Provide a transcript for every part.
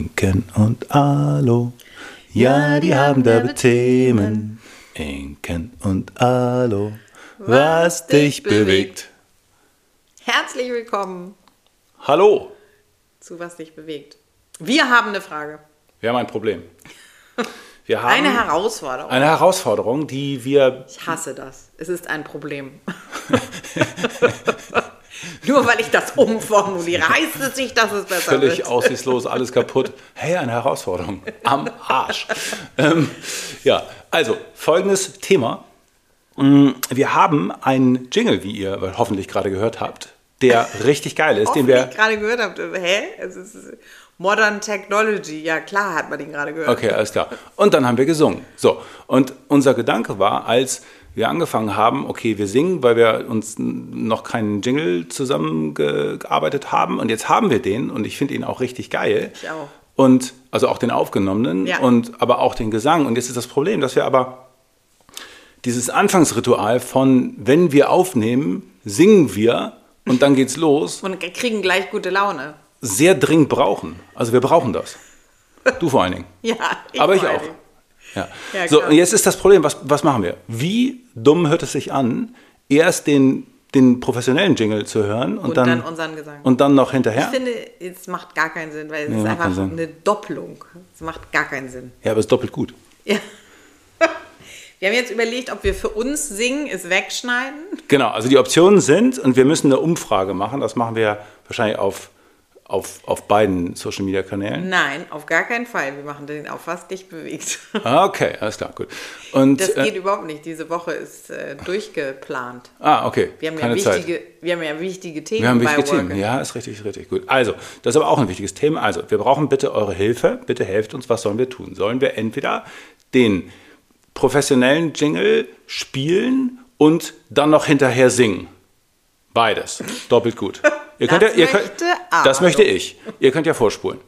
Inken und Alo. Ja, die haben derbe Themen. Inken und Alo. Was dich bewegt. Herzlich willkommen Hallo. zu Was dich bewegt. Wir haben eine Frage. Wir haben ein Problem. Wir haben Eine Herausforderung. eine Herausforderung, die wir Ich hasse das. Es ist ein Problem. Nur weil ich das umformuliere, heißt es nicht, dass es besser völlig wird. aussichtslos, alles kaputt. Hey, eine Herausforderung. Am Arsch. ähm, ja, also folgendes Thema. Mm, Wir haben einen Jingle, wie ihr hoffentlich gerade gehört habt, der richtig geil ist, den wir. gerade gehört habt. Hä? Es ist Modern Technology. Ja, klar hat man den gerade gehört. Okay, alles klar. Und dann haben wir gesungen. So, und unser Gedanke war, als wir angefangen haben, okay, wir singen, weil wir uns noch keinen Jingle zusammengearbeitet haben. Und jetzt haben wir den und ich finde ihn auch richtig geil. Ich auch. Und also auch den aufgenommenen Ja. und aber auch den Gesang. Und jetzt ist das Problem, dass wir aber dieses Anfangsritual von, wenn wir aufnehmen, singen wir und dann geht's los, Und kriegen gleich gute Laune. sehr dringend brauchen. Also wir brauchen das. Du vor allen Dingen. Ja, Aber ich vor allen auch. Ja. Ja, so, und jetzt ist das Problem, was, was machen wir? Wie dumm hört es sich an, erst den, den professionellen Jingle zu hören und, Und dann, dann unseren Gesang. und dann noch Ich hinterher? finde, es macht gar keinen Sinn, weil es Nee, ist einfach eine Doppelung. Es macht gar keinen Sinn. Ja, aber es ist doppelt gut. Ja. Wir haben jetzt überlegt, ob wir für uns singen, es wegschneiden. Genau, also die Optionen sind, und wir müssen eine Umfrage machen, das machen wir wahrscheinlich auf, auf, auf beiden Social Media Kanälen. Nein, auf gar keinen Fall. Wir machen den auf was dich bewegt. Ah, Okay, alles klar, gut. Und, Das äh, geht überhaupt nicht. Diese Woche ist äh, durchgeplant. ah, okay, Wir haben, keine ja Zeit. wichtige, wir haben ja wichtige Themen Wir haben wichtige Working. Themen. Ja, ist richtig, ist richtig. Gut. Also, das ist aber auch ein wichtiges Thema. Also, wir brauchen bitte eure Hilfe. Bitte helft uns. Was sollen wir tun? Sollen wir entweder den professionellen Jingle spielen und dann noch hinterher singen? Beides. Doppelt gut. Ihr Das ja, ihr könnt, möchte das Arno. möchte ich. Ihr könnt ja vorspulen.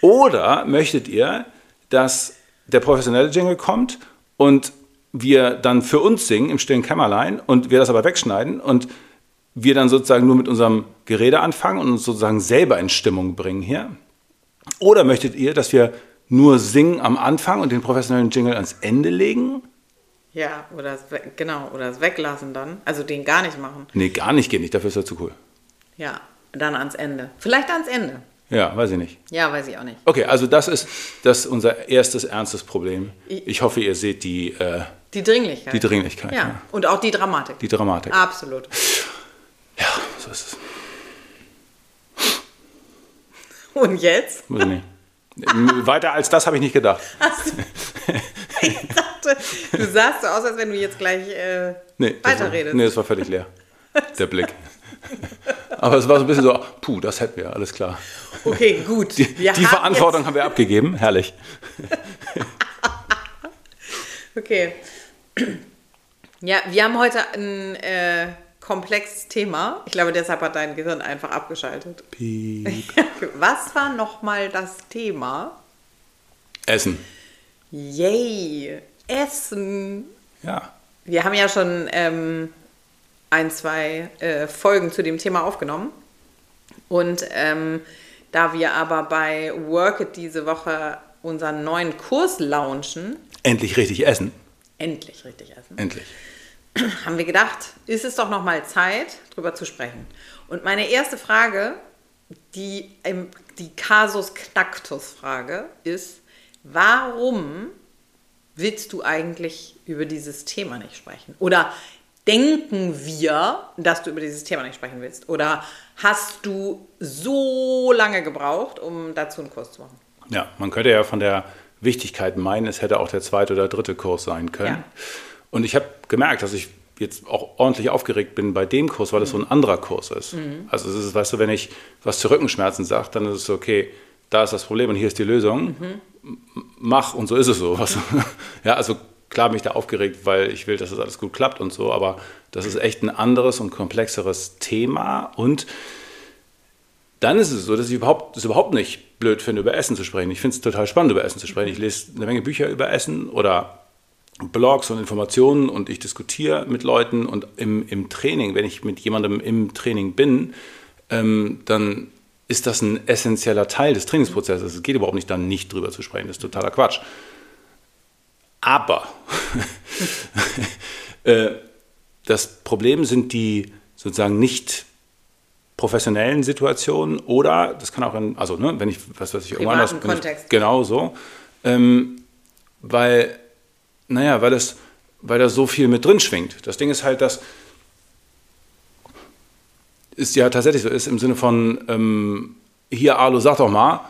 Oder möchtet ihr, dass der professionelle Jingle kommt und wir dann für uns singen im stillen Kämmerlein und wir das aber wegschneiden und wir dann sozusagen nur mit unserem Gerede anfangen und uns sozusagen selber in Stimmung bringen hier? Oder möchtet ihr, dass wir nur singen am Anfang und den professionellen Jingle ans Ende legen? Ja, oder es, genau, oder es weglassen dann. Also den gar nicht machen. Nee, gar nicht geht nicht, dafür ist er zu cool. Ja, dann ans Ende. Vielleicht ans Ende. Ja, weiß ich nicht. Ja, weiß ich auch nicht. Okay, also das ist, das ist unser erstes ernstes Problem. Ich hoffe, ihr seht die, äh, Die Dringlichkeit. die Dringlichkeit, Ja, ja. und auch die Dramatik. die Dramatik. Absolut. Ja, so ist es. Und jetzt? Muss ich nicht. Weiter als das habe ich nicht gedacht. Ich dachte, du sahst so aus, als wenn du jetzt gleich äh, Nee, das war, weiterredest. nee, das war völlig leer. Der Blick. Aber es war so ein bisschen so, puh, das hätten wir, alles klar. Okay, gut. Die, die Verantwortung haben wir abgegeben, herrlich. Jetzt, okay. Ja, wir haben heute ein äh, komplexes Thema. Ich glaube, deshalb hat dein Gehirn einfach abgeschaltet. Piep. Was war nochmal das Thema? Essen. Yay! Essen! Ja. Wir haben ja schon ähm, ein, zwei äh, Folgen zu dem Thema aufgenommen. Und ähm, da wir aber bei Work It diese Woche unseren neuen Kurs launchen, Endlich richtig essen. endlich richtig essen, Endlich. haben wir gedacht, ist es doch noch mal Zeit, drüber zu sprechen. Und meine erste Frage, die, die Kasus Knacktus Frage ist, warum willst du eigentlich über dieses Thema nicht sprechen? Oder denken wir, dass du über dieses Thema nicht sprechen willst? Oder hast du so lange gebraucht, um dazu einen Kurs zu machen? Ja, man könnte ja von der Wichtigkeit meinen, es hätte auch der zweite oder dritte Kurs sein können. Ja. Und ich habe gemerkt, dass ich jetzt auch ordentlich aufgeregt bin bei dem Kurs, weil es so ein anderer Kurs ist. Also es ist, weißt du, wenn ich was zu Rückenschmerzen sage, dann ist es so, okay, da ist das Problem und hier ist die Lösung. M- Mach und so ist es so. Was, ja, also klar bin ich da aufgeregt, weil ich will, dass das alles gut klappt und so, aber das ist echt ein anderes und komplexeres Thema und dann ist es so, dass ich überhaupt, es überhaupt nicht blöd finde, über Essen zu sprechen. Ich finde es total spannend, über Essen zu sprechen. Ich lese eine Menge Bücher über Essen oder Blogs und Informationen und ich diskutiere mit Leuten und im, im Training, wenn ich mit jemandem im Training bin, ähm, dann ist das ein essentieller Teil des Trainingsprozesses. Es geht überhaupt nicht, dann nicht drüber zu sprechen. Das ist totaler Quatsch. Aber äh, das Problem sind die sozusagen nicht professionellen Situationen oder das kann auch in, also ne, wenn ich, was weiß ich, irgendwann anders Kontext. genau so, ähm, weil, naja, weil das, weil da so viel mit drin schwingt. Das Ding ist halt, dass ist ja tatsächlich so ist im Sinne von, ähm, hier Arlo, sag doch mal,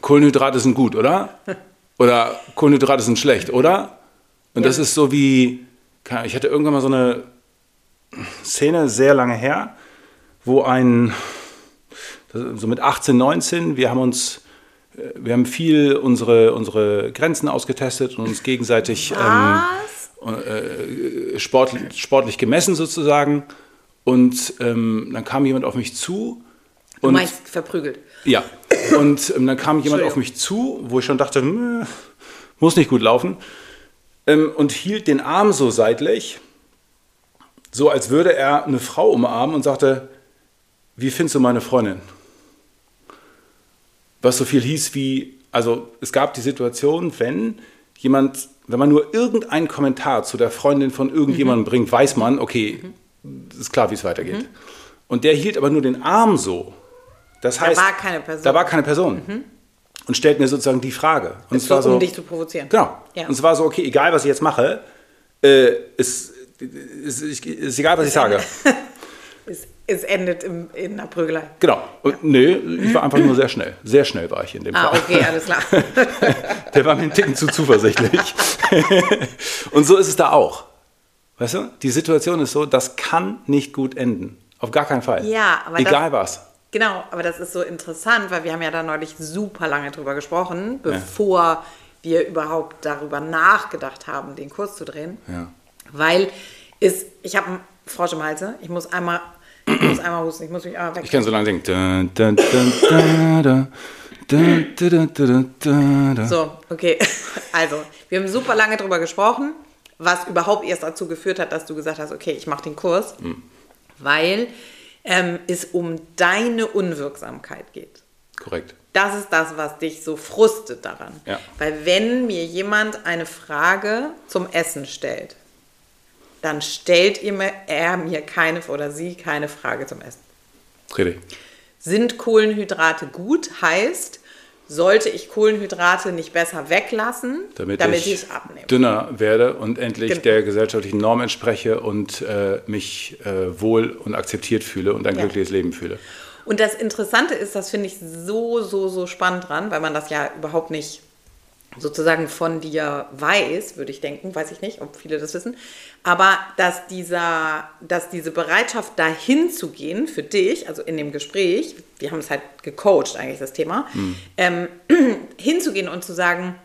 Kohlenhydrate sind gut, oder? Oder Kohlenhydrate sind schlecht, oder? Und das Ja. ist so wie, ich hatte irgendwann mal so eine Szene sehr lange her, wo ein, so mit 18, 19, wir haben uns, äh, wir haben viel unsere, unsere Grenzen ausgetestet und uns gegenseitig ähm, äh, sportlich, sportlich gemessen sozusagen. Und ähm, dann kam jemand auf mich zu. Du Und, meinst verprügelt. ja, und ähm, dann kam jemand auf mich zu, wo ich schon dachte, muss nicht gut laufen. Ähm, und hielt den Arm so seitlich, so als würde er eine Frau umarmen und sagte, wie findest du meine Freundin? Was so viel hieß wie, also es gab die Situation, wenn jemand, wenn man nur irgendeinen Kommentar zu der Freundin von irgendjemandem bringt, weiß man, okay, ist klar, wie es weitergeht. Und der hielt aber nur den Arm so. Das Da heißt, war keine Person. da war keine Person. Und stellt mir sozusagen die Frage. Und es war so, um dich zu provozieren. Genau. Ja. Und es war so, okay, egal was ich jetzt mache, äh, ist, ist, ist, ist egal, was ich sage. Es, es endet im, in einer Prügelei. Genau. Und, nee, ich war einfach nur sehr schnell. Sehr schnell war ich in dem Ah, Fall. okay, alles klar. Der war mir einen Ticken zu zuversichtlich. Und so ist es da auch. Weißt du? Die Situation ist so, das kann nicht gut enden. Auf gar keinen Fall. Ja, aber Egal was. Genau, aber das ist so interessant, weil wir haben ja da neulich super lange drüber gesprochen, bevor wir überhaupt darüber nachgedacht haben, den Kurs zu drehen. Ja. Weil es, ich habe einen Frosch im Halse, ich muss einmal, ich muss einmal husten, ich muss mich einmal weg. Ich kann so lange singen. Da, da. Dun. So, okay. Also, wir haben super lange drüber gesprochen, was überhaupt erst dazu geführt hat, dass du gesagt hast, okay, ich mache den Kurs, Hm. weil ähm, es um deine Unwirksamkeit geht. Korrekt. Das ist das, was dich so frustet daran. Ja. Weil wenn mir jemand eine Frage zum Essen stellt, dann stellt ihr mir, er mir keine oder sie keine Frage zum Essen. Richtig. Sind Kohlenhydrate gut? Heißt, sollte ich Kohlenhydrate nicht besser weglassen, damit, ich, ich, abnehme? dünner werde und endlich Genau. der gesellschaftlichen Norm entspreche und äh, mich äh, wohl und akzeptiert fühle und ein Ja. glückliches Leben fühle. Und das Interessante ist, das finde ich so, so, so spannend dran, weil man das ja überhaupt nicht sozusagen von dir weiß, würde ich denken, weiß ich nicht, ob viele das wissen, aber dass, dieser, dass diese Bereitschaft dahin zu gehen für dich, also in dem Gespräch, wir haben es halt gecoacht eigentlich das Thema, ähm, hinzugehen und zu sagen,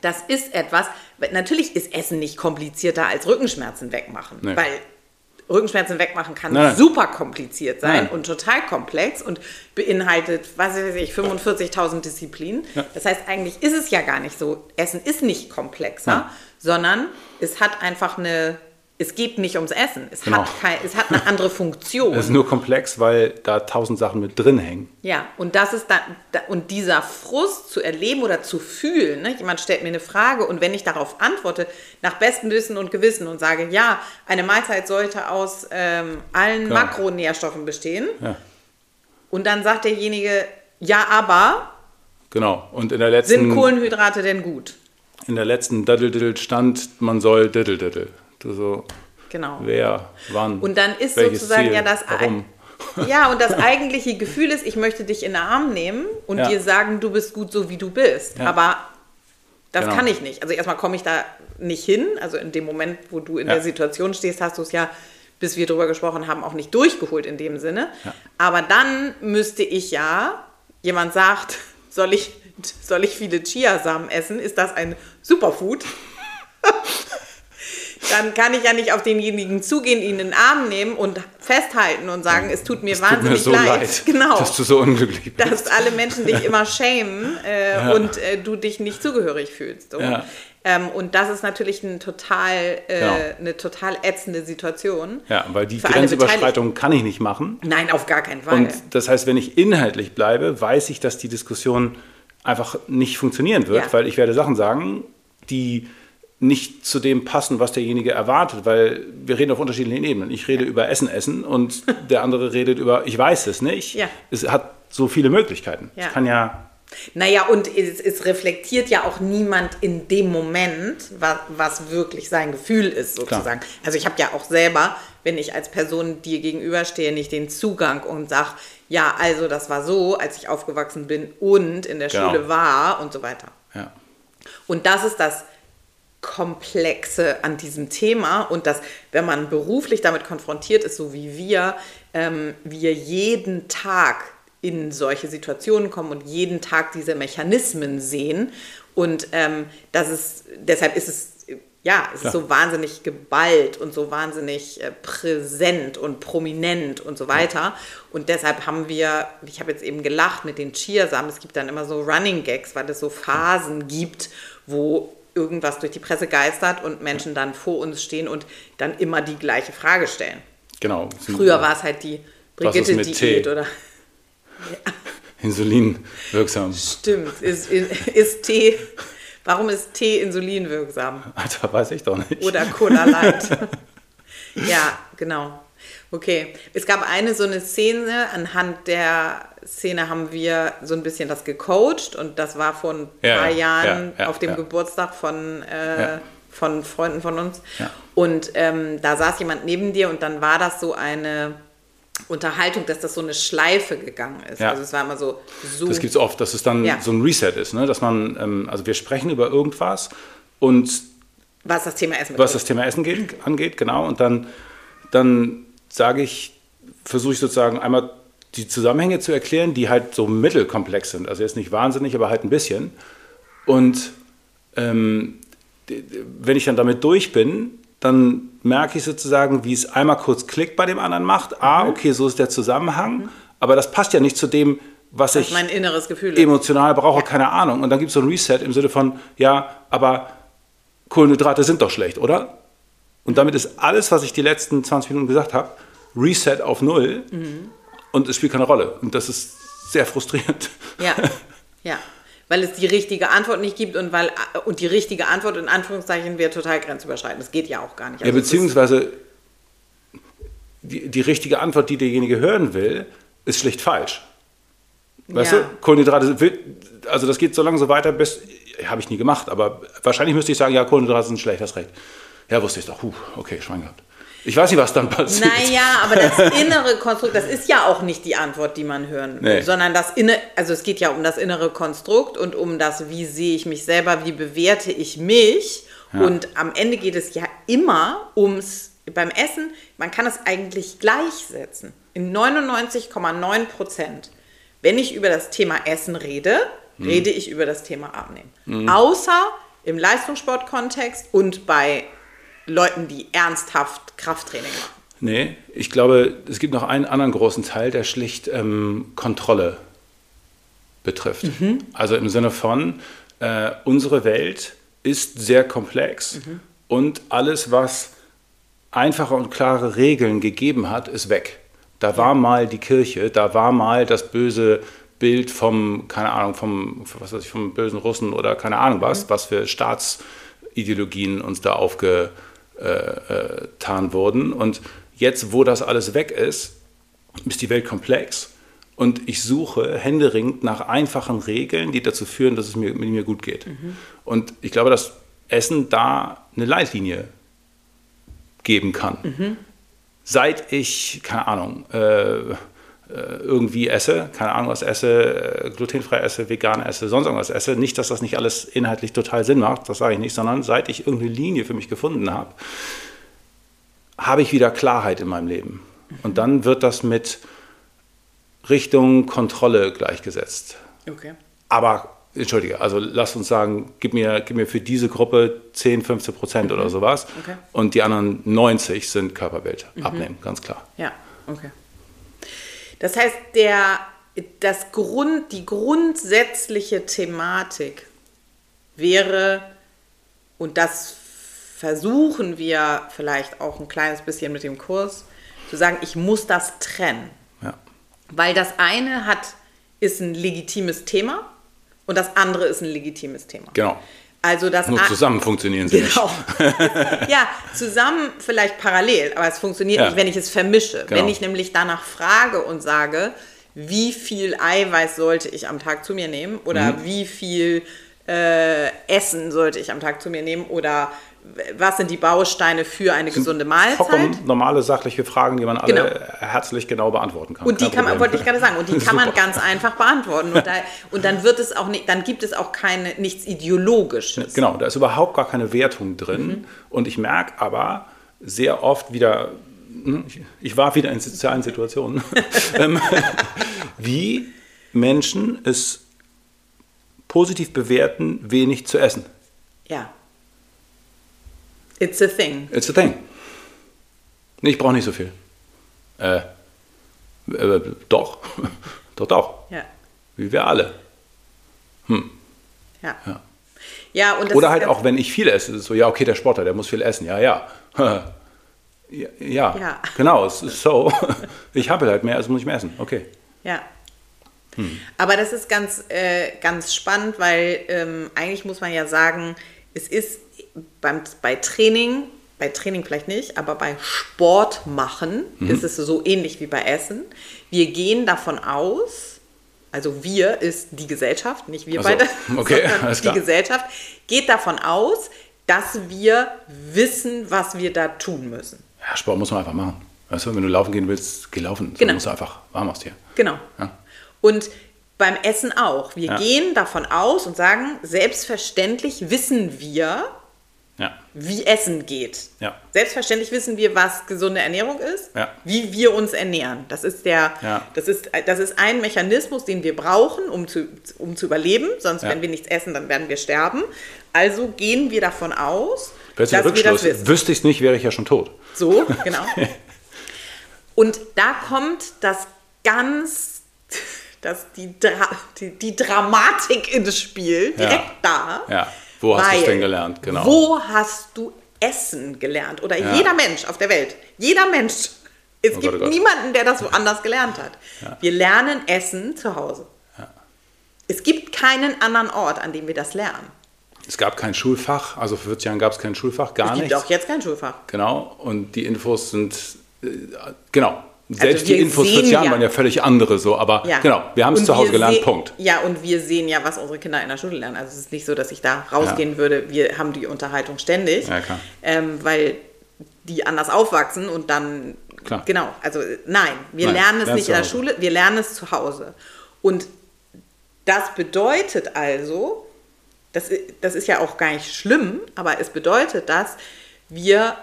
das ist etwas, weil natürlich ist Essen nicht komplizierter als Rückenschmerzen wegmachen, Nee. weil Rückenschmerzen wegmachen kann Nein, super kompliziert sein Nein. und total komplex und beinhaltet, was weiß ich, 45.000 Disziplinen. Ja. Das heißt, eigentlich ist es ja gar nicht so. Essen ist nicht komplexer, Nein. sondern es hat einfach eine, es geht nicht ums Essen. Es, Genau. hat, kein, es hat eine andere Funktion. Es ist nur komplex, weil da tausend Sachen mit drin hängen. Ja, und das ist da, da und dieser Frust zu erleben oder zu fühlen, ne? jemand stellt mir eine Frage und wenn ich darauf antworte, nach bestem Wissen und Gewissen und sage, ja, eine Mahlzeit sollte aus ähm, allen Genau. Makronährstoffen bestehen Ja, und dann sagt derjenige, ja, aber genau. Und in der sind letzten, Kohlenhydrate denn gut? in der letzten Daddel-Diddle stand, man soll Diddle-Diddle. Du so, Genau. wer, wann, Und dann ist sozusagen Ziel, ja das warum. Ja, und das eigentliche Gefühl ist, ich möchte dich in den Arm nehmen und Ja. dir sagen, du bist gut so wie du bist. Ja. Aber das Genau. kann ich nicht. Also erstmal komme ich da nicht hin. Also in dem Moment, wo du in Ja. der Situation stehst, hast du es ja, bis wir darüber gesprochen haben, auch nicht durchgeholt in dem Sinne. Aber dann müsste ich ja, jemand sagt, soll ich, soll ich viele Chiasamen essen? Ist das ein Superfood? Dann kann ich ja nicht auf denjenigen zugehen, ihn in den Arm nehmen und festhalten und sagen, es tut mir es wahnsinnig tut mir so leid. leid. Genau. Dass du so unglücklich bist. Dass alle Menschen dich immer schämen äh, ja. und äh, du dich nicht zugehörig fühlst. So. Ja. Ähm, und das ist natürlich ein total, äh, genau. eine total ätzende Situation. Ja, weil die Grenzüberschreitung kann ich nicht machen. Nein, auf gar keinen Fall. Und das heißt, wenn ich inhaltlich bleibe, weiß ich, dass die Diskussion einfach nicht funktionieren wird, ja. weil ich werde Sachen sagen, die nicht zu dem passen, was derjenige erwartet, weil wir reden auf unterschiedlichen Ebenen. Ich rede ja. über Essen essen und der andere redet über ich weiß es nicht. Ja. Es hat so viele Möglichkeiten. Ja. Ich kann ja naja, und es, es, reflektiert ja auch niemand in dem Moment, was, was wirklich sein Gefühl ist, sozusagen. Klar. Also ich habe ja auch selber, wenn ich als Person dir gegenüberstehe, nicht den Zugang und sage, ja, also das war so, als ich aufgewachsen bin und in der genau. Schule war und so weiter. Ja. Und das ist das Komplexe an diesem Thema und dass, wenn man beruflich damit konfrontiert ist, so wie wir, ähm, wir jeden Tag in solche Situationen kommen und jeden Tag diese Mechanismen sehen. Und ähm, das ist, deshalb ist es, ja, es ist so wahnsinnig geballt und so wahnsinnig äh, präsent und prominent und so weiter. Ja. Und deshalb haben wir, ich habe jetzt eben gelacht mit den Chiasamen, es gibt dann immer so Running Gags, weil es so Phasen gibt, wo irgendwas durch die Presse geistert und Menschen dann vor uns stehen und dann immer die gleiche Frage stellen. Genau. Früher war es halt die Brigitte-Diät oder. Ja. Insulin wirksam. Stimmt. Ist, ist Tee. Warum ist Tee insulinwirksam? Alter, weiß ich doch nicht. Oder Cola Light. ja, genau. Okay. Es gab eine so eine Szene, anhand der Szene haben wir so ein bisschen das gecoacht und das war vor ein ja, paar Jahren ja, ja, auf dem Geburtstag von, äh, von Freunden von uns. Und ähm, da saß jemand neben dir und dann war das so eine Unterhaltung, dass das so eine Schleife gegangen ist. Also es war immer so. so das gibt es oft, dass es dann so ein Reset ist, ne? dass man, ähm, also wir sprechen über irgendwas und was das Thema Essen, was das Thema Essen geht, angeht, genau. Und dann, dann sage ich, versuche ich sozusagen einmal die Zusammenhänge zu erklären, die halt so mittelkomplex sind. Also jetzt nicht wahnsinnig, aber halt ein bisschen. Und ähm, wenn ich dann damit durch bin, dann merke ich sozusagen, wie es einmal kurz klickt bei dem anderen macht. Ah, mhm. okay, so ist der Zusammenhang. Mhm. Aber das passt ja nicht zu dem, was das ich mein inneres Gefühl emotional brauche, ja. keine Ahnung. Und dann gibt es so ein Reset im Sinne von, ja, aber Kohlenhydrate sind doch schlecht, oder? Und damit ist alles, was ich die letzten 20 Minuten gesagt habe, Reset auf Null. Mhm und es spielt keine Rolle. Und das ist sehr frustrierend. Ja, ja. Weil es die richtige Antwort nicht gibt und weil und die richtige Antwort in Anführungszeichen wäre total grenzüberschreitend. Das geht ja auch gar nicht. Also ja, beziehungsweise die, die richtige Antwort, die derjenige hören will, ist schlicht falsch. Weißt ja. du, Kohlenhydrate, also das geht so lange so weiter, bis, habe ich nie gemacht, aber wahrscheinlich müsste ich sagen, ja, Kohlenhydrate sind schlecht, hast recht. Ja, wusste ich doch. Huh, okay, Schwein gehabt. Ich weiß nicht, was dann passiert. Naja, aber das innere Konstrukt, das ist ja auch nicht die Antwort, die man hören will, nee. sondern das inne, also es geht ja um das innere Konstrukt und um das, wie sehe ich mich selber, wie bewerte ich mich. Ja. Und am Ende geht es ja immer ums, beim Essen, man kann es eigentlich gleichsetzen. In 99,9 Prozent. Wenn ich über das Thema Essen rede, hm. rede ich über das Thema Abnehmen. Hm. Außer im Leistungssportkontext und bei Leuten, die ernsthaft Krafttraining machen. Nee, ich glaube, es gibt noch einen anderen großen Teil, der schlicht ähm, Kontrolle betrifft. Mhm. Also im Sinne von, äh, unsere Welt ist sehr komplex mhm. und alles, was einfache und klare Regeln gegeben hat, ist weg. Da war mal die Kirche, da war mal das böse Bild vom, keine Ahnung, vom, was weiß ich, vom bösen Russen oder keine Ahnung was, mhm. was für Staatsideologien uns da aufge, getan wurden. Und jetzt, wo das alles weg ist, ist die Welt komplex. Und ich suche händeringend nach einfachen Regeln, die dazu führen, dass es mir, mit mir gut geht. Mhm. Und ich glaube, dass Essen da eine Leitlinie geben kann. Mhm. Seit ich, keine Ahnung, äh, irgendwie esse, keine Ahnung was esse, äh, glutenfrei esse, vegan esse, sonst irgendwas esse. Nicht, dass das nicht alles inhaltlich total Sinn macht, das sage ich nicht, sondern seit ich irgendeine Linie für mich gefunden habe, habe ich wieder Klarheit in meinem Leben. Und dann wird das mit Richtung Kontrolle gleichgesetzt. Okay. Aber entschuldige, also lass uns sagen, gib mir, gib mir für diese Gruppe 10, 15 Prozent oder sowas. Mhm. Okay. Und die anderen 90 sind Körperbild. Abnehmen, ganz klar. Ja, okay. Das heißt, der, das Grund, die grundsätzliche Thematik wäre, und das versuchen wir vielleicht auch ein kleines bisschen mit dem Kurs, zu sagen, ich muss das trennen. Ja. Weil das eine hat, ist ein legitimes Thema und das andere ist ein legitimes Thema. Genau. Also das Nur zusammen funktionieren sie Genau. ja, zusammen vielleicht parallel, aber es funktioniert Ja. nicht, wenn ich es vermische. Genau. Wenn ich nämlich danach frage und sage, wie viel Eiweiß sollte ich am Tag zu mir nehmen oder Mhm. wie viel äh, Essen sollte ich am Tag zu mir nehmen oder was sind die Bausteine für eine gesunde Mahlzeit? Vollkommen normale, sachliche Fragen, die man alle Genau. herzlich genau beantworten kann. Und die Kein kann man, wollte ich gerade sagen, und die kann man ganz einfach beantworten. Und, da, und dann wird es auch nicht, dann gibt es auch keine, nichts Ideologisches. Genau, da ist überhaupt gar keine Wertung drin. Mhm. Und ich merke aber sehr oft wieder, hm, ich- ich war wieder in sozialen Situationen, ähm, wie Menschen es positiv bewerten, wenig zu essen. Ja. It's a thing. It's a thing. Nee, ich brauche nicht so viel. Äh, äh, doch, doch, doch. Ja. Wie wir alle. Ja. Ja. Ja, und das Oder halt auch, wenn ich viel esse, ist es so, ja, okay, der Sportler, der muss viel essen. Ja, ja. Ja, ja, Ja. genau, es ist so. Ich habe halt mehr, also muss ich mehr essen. Okay. Ja. Aber das ist ganz, äh, ganz spannend, weil ähm, eigentlich muss man ja sagen, es ist beim, bei Training, bei Training vielleicht nicht, aber bei Sport machen ist es so ähnlich wie bei Essen. Wir gehen davon aus, also wir ist die Gesellschaft, nicht wir so, beide, okay, die klar. Gesellschaft geht davon aus, dass wir wissen, was wir da tun müssen. Ja, Sport muss man einfach machen. Weißt du, wenn du laufen gehen willst, geh laufen. So Genau. musst du einfach warm aus dir. Genau. Ja. Und beim Essen auch. Wir Ja. gehen davon aus und sagen, selbstverständlich wissen wir, Ja. wie Essen geht. Ja. Selbstverständlich wissen wir, was gesunde Ernährung ist, Ja. wie wir uns ernähren. Das ist, der, Ja. das, ist, das ist ein Mechanismus, den wir brauchen, um zu, um zu überleben. Sonst, Ja. wenn wir nichts essen, dann werden wir sterben. Also gehen wir davon aus, Plötzlich dass wir das wissen. Wüsste ich es nicht, wäre ich ja schon tot. So, genau. Und da kommt das ganz, das, die, Dra die, die Dramatik ins Spiel, direkt Ja. da. Ja. Wo hast du es denn gelernt? Genau. Wo hast du Essen gelernt? Oder Ja. jeder Mensch auf der Welt, jeder Mensch. Es Oh gibt Gott, oh niemanden, der das woanders gelernt hat. Wir lernen Essen zu Hause. Es gibt keinen anderen Ort, an dem wir das lernen. Es gab kein Schulfach, also vor 40 Jahren gab es kein Schulfach, gar Es gibt nichts. auch jetzt kein Schulfach. Genau, und die Infos sind, äh, genau. Selbst die wir Infos vor sehen 40 Jahren ja- waren ja völlig andere so, aber Ja. genau, wir haben es zu Hause gelernt, Punkt. Ja, und wir sehen ja, was unsere Kinder in der Schule lernen. Also es ist nicht so, dass ich da rausgehen würde, wir haben die Unterhaltung ständig, Ja. Ähm, weil die anders aufwachsen und dann, Klar. genau, also nein, wir Nein, lernen es nicht in der. Schule, wir lernen es zu Hause. Und das bedeutet also, das, das ist ja auch gar nicht schlimm, aber es bedeutet, dass wir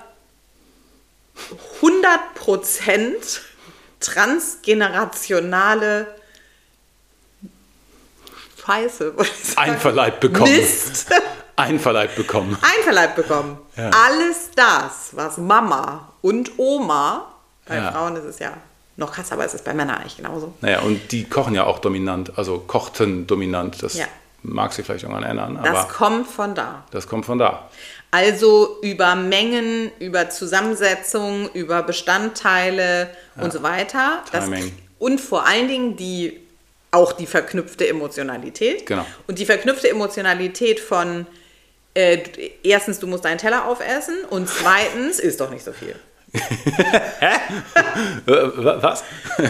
100% transgenerationale Scheiße. Einverleibt bekommen. Mist Einverleibt bekommen. einverleibt bekommen. Ja. Alles das, was Mama und Oma, bei Ja. Frauen ist es ja noch krasser, aber es ist bei Männern eigentlich genauso. Naja, und die kochen ja auch dominant, also kochten dominant. Das Ja. mag sich vielleicht irgendwann ändern, Das kommt von da. das kommt von da. Also über Mengen, über Zusammensetzung, über Bestandteile und so weiter. Das, und vor allen Dingen die, auch die verknüpfte Emotionalität. Genau. Und die verknüpfte Emotionalität von äh, erstens, du musst deinen Teller aufessen und zweitens, ist doch nicht so viel. Äh, wa- Was?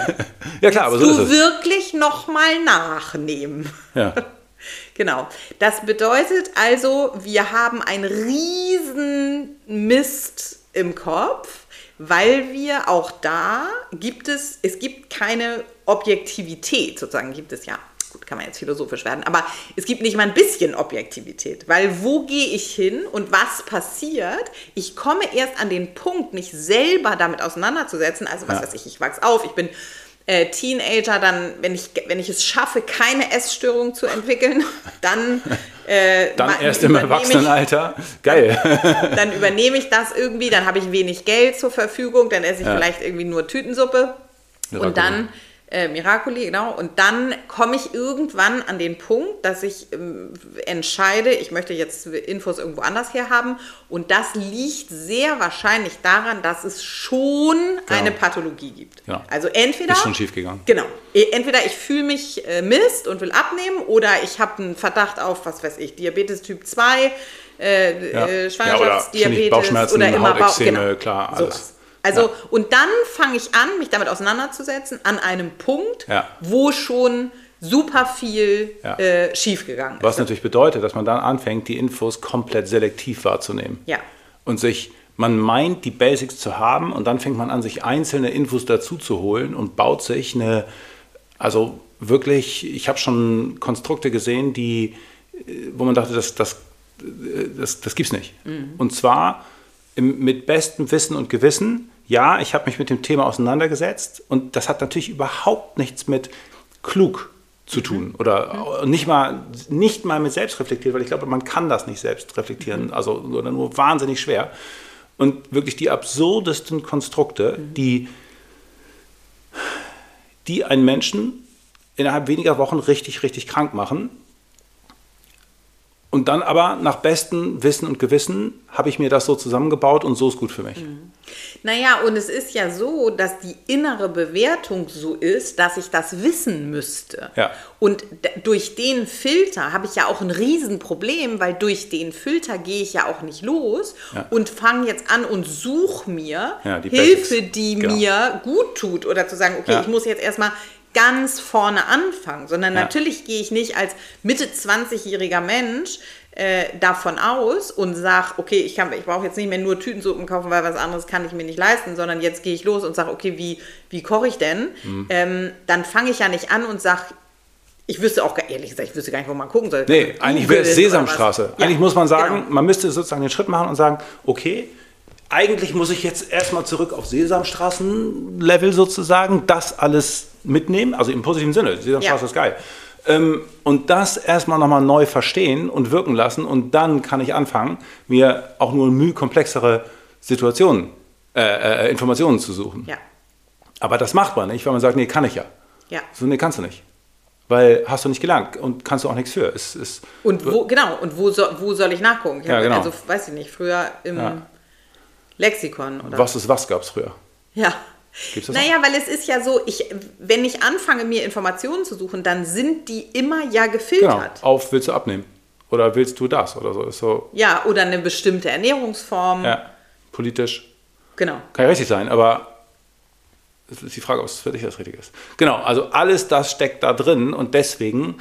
ja klar, aber so du ist es. wirklich nochmal nachnehmen. Ja. Genau. Das bedeutet also, wir haben einen riesen Mist im Kopf, weil wir auch da gibt es, es gibt keine Objektivität sozusagen, gibt es ja. Gut, kann man jetzt philosophisch werden, aber es gibt nicht mal ein bisschen Objektivität, weil wo gehe ich hin und was passiert? Ich komme erst an den Punkt, mich selber damit auseinanderzusetzen. Also was Ja. weiß ich, ich wachse auf, ich bin äh, Teenager dann, wenn ich, wenn ich es schaffe, keine Essstörung zu entwickeln, dann. Äh, dann ma- erst im Erwachsenenalter. Geil. Dann übernehme ich das irgendwie, dann habe ich wenig Geld zur Verfügung, dann esse ich Ja. vielleicht irgendwie nur Tütensuppe. Und dann, äh, Miracoli, genau. Und dann komme ich irgendwann an den Punkt, dass ich ähm, entscheide, ich möchte jetzt Infos irgendwo anders herhaben. Und das liegt sehr wahrscheinlich daran, dass es schon eine Pathologie gibt. Genau. Also entweder. Ist schon schiefgegangen. Genau. E- Entweder ich fühle mich äh, Mist und will abnehmen oder ich habe einen Verdacht auf, was weiß ich, Diabetes Typ 2, äh, Ja. äh, Ja, Schwangerschaftsdiabetes oder Bauchschmerzen, oder immer Bauch, Hautexzeme, genau. klar, Sowas. Also, Ja. und dann fange ich an, mich damit auseinanderzusetzen, an einem Punkt, Ja. wo schon super viel Ja. äh, schiefgegangen ist. Was natürlich bedeutet, dass man dann anfängt, die Infos komplett selektiv wahrzunehmen. Ja. Und sich, man meint, die Basics zu haben und dann fängt man an, sich einzelne Infos dazu zu holen und baut sich eine, also wirklich, ich habe schon Konstrukte gesehen, die, äh, wo man dachte, das, das, äh, das, das gibt's nicht. Und zwar im, mit bestem Wissen und Gewissen, ja, ich habe mich mit dem Thema auseinandergesetzt und das hat natürlich überhaupt nichts mit klug zu tun oder nicht mal nicht mal mit selbst reflektiert, weil ich glaube, man kann das nicht selbst reflektieren, also oder nur wahnsinnig schwer. Und wirklich die absurdesten Konstrukte, die die einen Menschen innerhalb weniger Wochen richtig, richtig krank machen. Und dann aber nach bestem Wissen und Gewissen habe ich mir das so zusammengebaut und so ist gut für mich. Naja, und es ist ja so, dass die innere Bewertung so ist, dass ich das wissen müsste. Ja. Und durch den Filter habe ich ja auch ein Riesenproblem, weil durch den Filter gehe ich ja auch nicht los Ja. und fange jetzt an und suche mir Ja, die Hilfe, Basics. die Genau. mir gut tut. Oder zu sagen, okay, ich muss jetzt erstmal ganz vorne anfangen, sondern Ja. natürlich gehe ich nicht als Mitte 20-jähriger Mensch äh, davon aus und sage, okay, ich, kann- ich brauche jetzt nicht mehr nur Tütensuppen kaufen, weil was anderes kann ich mir nicht leisten, sondern jetzt gehe ich los und sage, okay, wie, wie koche ich denn? Mhm. Ähm, dann fange ich ja nicht an und sage, ich wüsste auch, gar- ehrlich gesagt, ich wüsste gar nicht, wo man gucken soll. Nee, eigentlich wäre es Sesamstraße. Ja, eigentlich muss man sagen, genau. man müsste sozusagen den Schritt machen und sagen, okay, eigentlich muss ich jetzt erstmal zurück auf Sesamstraßen-Level sozusagen, das alles mitnehmen, also im positiven Sinne, Sesamstraße Ja. ist geil. Ähm, und das erstmal nochmal neu verstehen und wirken lassen und dann kann ich anfangen, mir auch nur müh komplexere Situationen, äh, äh, Informationen zu suchen. Ja, Aber das macht man nicht, weil man sagt, nee, kann ich ja. ja. So, nee, kannst du nicht. Weil hast du nicht gelernt und kannst du auch nichts für. Es ist, Und wo, genau, und wo, so, wo soll ich nachgucken? Ich Ja, hab- genau. Also, weiß ich nicht, früher im Ja. Lexikon oder was ist was gab es früher. Ja. Gibt's das naja, weil es ist ja so, ich, wenn ich anfange, mir Informationen zu suchen, dann sind die immer ja Genau. gefiltert. Auf willst du abnehmen? Oder willst du das? Oder so. So Ja, oder eine bestimmte Ernährungsform. ja, politisch. Genau. Kann ja richtig sein, aber es ist die Frage, ob es für dich das Richtige ist. Genau, also alles das steckt da drin und deswegen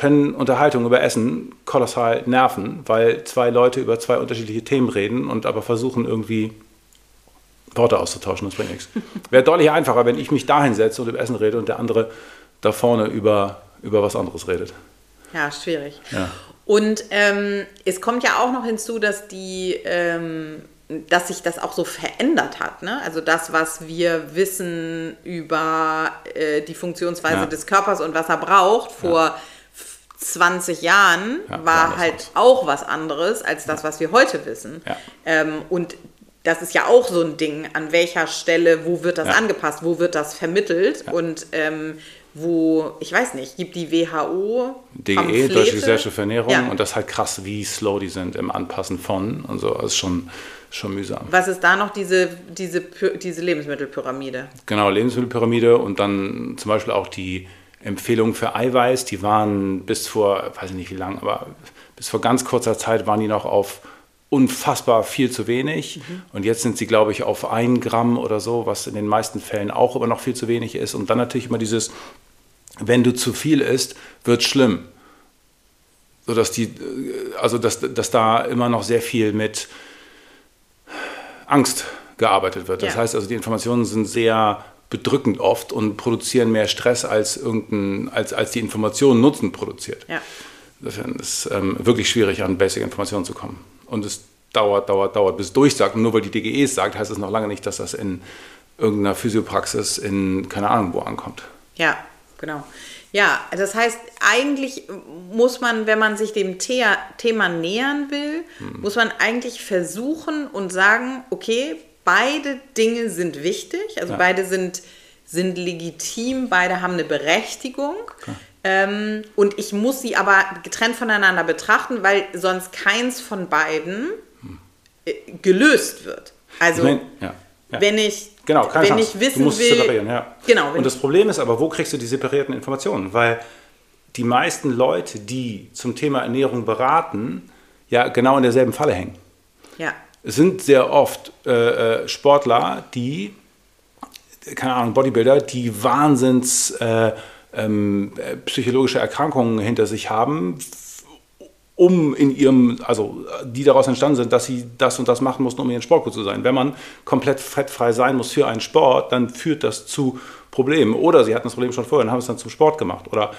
können Unterhaltungen über Essen kolossal nerven, weil zwei Leute über zwei unterschiedliche Themen reden und aber versuchen irgendwie Worte auszutauschen, das bringt nichts. Wäre deutlich einfacher, wenn ich mich da hinsetze und über Essen rede und der andere da vorne über, über was anderes redet. Ja, schwierig. Ja. Und ähm, es kommt ja auch noch hinzu, dass die, ähm, dass sich das auch so verändert hat. Ne? Also das, was wir wissen über äh, die Funktionsweise Ja. des Körpers und was er braucht vor 20 Jahren, Ja, war halt aus. auch was anderes als das, was wir heute wissen. Ja. Ähm, und das ist ja auch so ein Ding, an welcher Stelle, wo wird das Ja. angepasst, wo wird das vermittelt und ähm, wo, ich weiß nicht, gibt die WHO DGE, Pamphlete? Deutsche Gesellschaft für Ernährung, und das ist halt krass, wie slow die sind im Anpassen von und so. Das ist schon, schon mühsam. Was ist da noch diese, diese, diese Lebensmittelpyramide? Genau, Lebensmittelpyramide und dann zum Beispiel auch die Empfehlungen für Eiweiß, die waren bis vor, weiß ich nicht wie lang, aber bis vor ganz kurzer Zeit waren die noch auf unfassbar viel zu wenig. Und jetzt sind sie, glaube ich, auf ein Gramm oder so, was in den meisten Fällen auch immer noch viel zu wenig ist. Und dann natürlich immer dieses, wenn du zu viel isst, wird schlimm. Sodass die, äh, also dass, dass da immer noch sehr viel mit Angst gearbeitet wird. Das Ja. heißt also, die Informationen sind sehr bedrückend oft und produzieren mehr Stress, als, irgendein, als, als die Information Nutzen produziert. Ja. Insofern ist es ähm, wirklich schwierig, an Basic-Informationen zu kommen. Und es dauert, dauert, dauert, bis es durchsagt. Und nur weil die DGE es sagt, heißt es noch lange nicht, dass das in irgendeiner Physiopraxis in keine Ahnung wo ankommt. Ja, genau. Ja, das heißt, eigentlich muss man, wenn man sich dem The Thema nähern will, hm. muss man eigentlich versuchen und sagen, okay, beide Dinge sind wichtig, also ja. beide sind, sind legitim, beide haben eine Berechtigung. Okay. Ähm, und ich muss sie aber getrennt voneinander betrachten, weil sonst keins von beiden äh, gelöst wird. Also, ich mein, ja, ja. wenn ich Genau, keine wenn Chance. ich wissen du musst will, separieren, ja. Genau. Und das Problem ist aber, wo kriegst du die separierten Informationen? Weil die meisten Leute, die zum Thema Ernährung beraten, ja genau in derselben Falle hängen. Ja. Es sind sehr oft äh, äh Sportler, die, keine Ahnung, Bodybuilder, die wahnsinns äh, ähm, psychologische Erkrankungen hinter sich haben, um in ihrem, also die daraus entstanden sind, dass sie das und das machen mussten, um ihren Sport gut zu sein. Wenn man komplett fettfrei sein muss für einen Sport, dann führt das zu Problemen. Oder sie hatten das Problem schon vorher und haben es dann zum Sport gemacht. Oder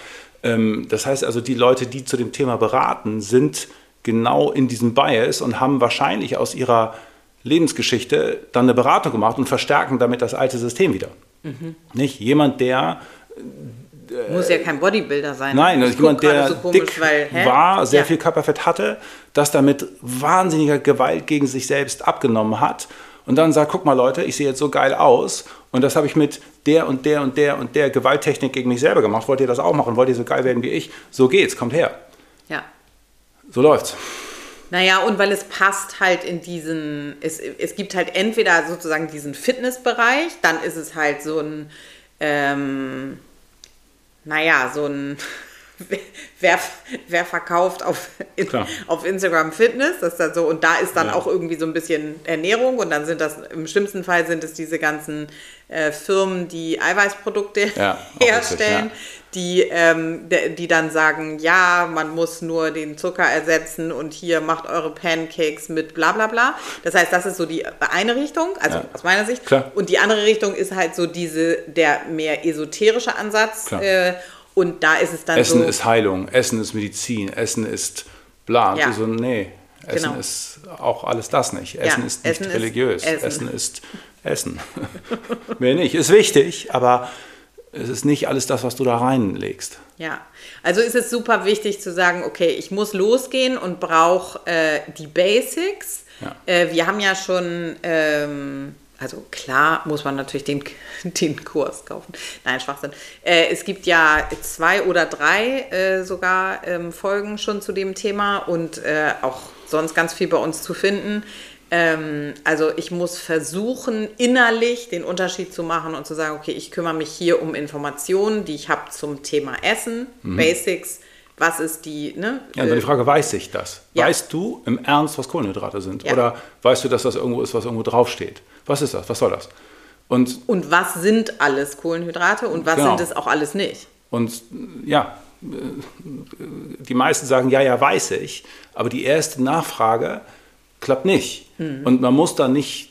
ähm, das heißt also, die Leute, die zu dem Thema beraten, sind genau in diesem Bias und haben wahrscheinlich aus ihrer Lebensgeschichte dann eine Beratung gemacht und verstärken damit das alte System wieder. Mhm. Nicht jemand, der muss ja kein Bodybuilder sein. Nein, das jemand, der so komisch, dick weil, war, sehr ja. viel Körperfett hatte, das damit wahnsinniger Gewalt gegen sich selbst abgenommen hat und dann sagt, guck mal Leute, ich sehe jetzt so geil aus und das habe ich mit der und der und der und der Gewalttechnik gegen mich selber gemacht. Wollt ihr das auch machen? Wollt ihr so geil werden wie ich? So geht's, kommt her. So läuft's. Naja, und weil es passt halt in diesen, es, es gibt halt entweder sozusagen diesen Fitnessbereich, dann ist es halt so ein, ähm, naja, so ein, wer, wer verkauft auf, auf Instagram Fitness, das ist so, und da ist dann ja. auch irgendwie so ein bisschen Ernährung und dann sind das, im schlimmsten Fall sind es diese ganzen äh, Firmen, die Eiweißprodukte ja, herstellen, richtig, ja. Die, ähm, die dann sagen, ja, man muss nur den Zucker ersetzen und hier macht eure Pancakes mit bla bla bla. Das heißt, das ist so die eine Richtung, also aus meiner Sicht. Klar. Und die andere Richtung ist halt so diese, der mehr esoterische Ansatz. Äh, und da ist es dann Essen so, ist Heilung, Essen ist Medizin, Essen ist bla. Ja. so, nee, Essen genau. ist auch alles das nicht. Essen ja, ist nicht Essen religiös. Ist Essen. Essen ist Essen. Mehr nicht. Ist wichtig, aber es ist nicht alles das, was du da reinlegst. Ja, also ist es super wichtig zu sagen, okay, ich muss losgehen und brauche äh, die Basics. Ja. Äh, wir haben ja schon ähm, also klar muss man natürlich den, den Kurs kaufen. Nein, Schwachsinn. Äh, es gibt ja zwei oder drei äh, sogar ähm, Folgen schon zu dem Thema und äh, auch sonst ganz viel bei uns zu finden. Ähm, also ich muss versuchen, innerlich den Unterschied zu machen und zu sagen, okay, ich kümmere mich hier um Informationen, die ich habe zum Thema Essen, mhm. Basics, was ist die. Ne? Ja, dann die Frage, weiß ich das? Ja. Weißt du im Ernst, was Kohlenhydrate sind? Ja. Oder weißt du, dass das irgendwo ist, was irgendwo draufsteht? Was ist das? Was soll das? Und, und was sind alles Kohlenhydrate und was genau. sind es auch alles nicht? Und ja, die meisten sagen, ja, ja, weiß ich, aber die erste Nachfrage klappt nicht. Mhm. Und man muss da nicht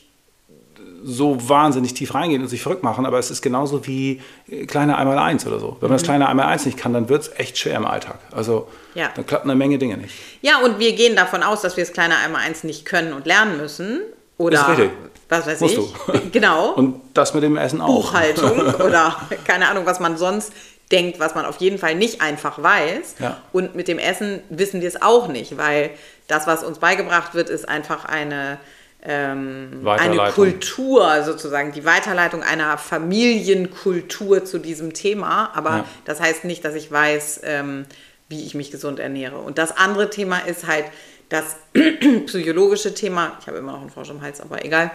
so wahnsinnig tief reingehen und sich verrückt machen, aber es ist genauso wie kleine einmal eins oder so. Wenn man das mhm. kleine einmal eins nicht kann, dann wird es echt schwer im Alltag. Also ja. dann klappen eine Menge Dinge nicht. Ja, und wir gehen davon aus, dass wir das kleine einmal eins nicht können und lernen müssen. Oder ist richtig. was weiß Musst ich. Du. Genau. Und das mit dem Essen auch. Buchhaltung oder keine Ahnung, was man sonst denkt, was man auf jeden Fall nicht einfach weiß. Ja. Und mit dem Essen wissen wir es auch nicht, weil das, was uns beigebracht wird, ist einfach eine ähm, eine Kultur sozusagen, die Weiterleitung einer Familienkultur zu diesem Thema. Aber ja. das heißt nicht, dass ich weiß, ähm, wie ich mich gesund ernähre. Und das andere Thema ist halt das psychologische Thema. Ich habe immer noch einen Frosch im Hals, aber egal.